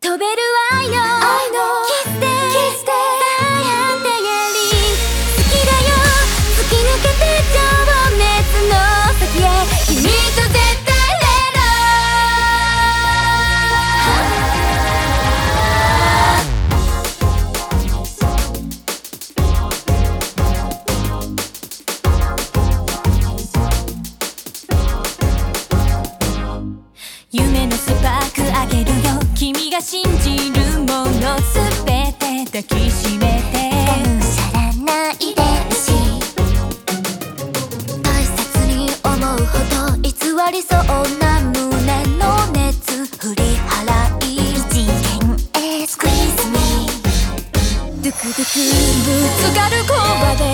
飛べるわよ。I know キスで Kiss で大反対やり好きだよ。突き抜けて情熱の先へ。君と絶対レ夢のスパークあげ君が信じるものすべて抱きしめて。がむしゃらないでるし大切に思うほど偽りそうな胸の熱振り払い。一元へ Squeeze me ドゥクドゥクぶつかる声で。生まれたママを愛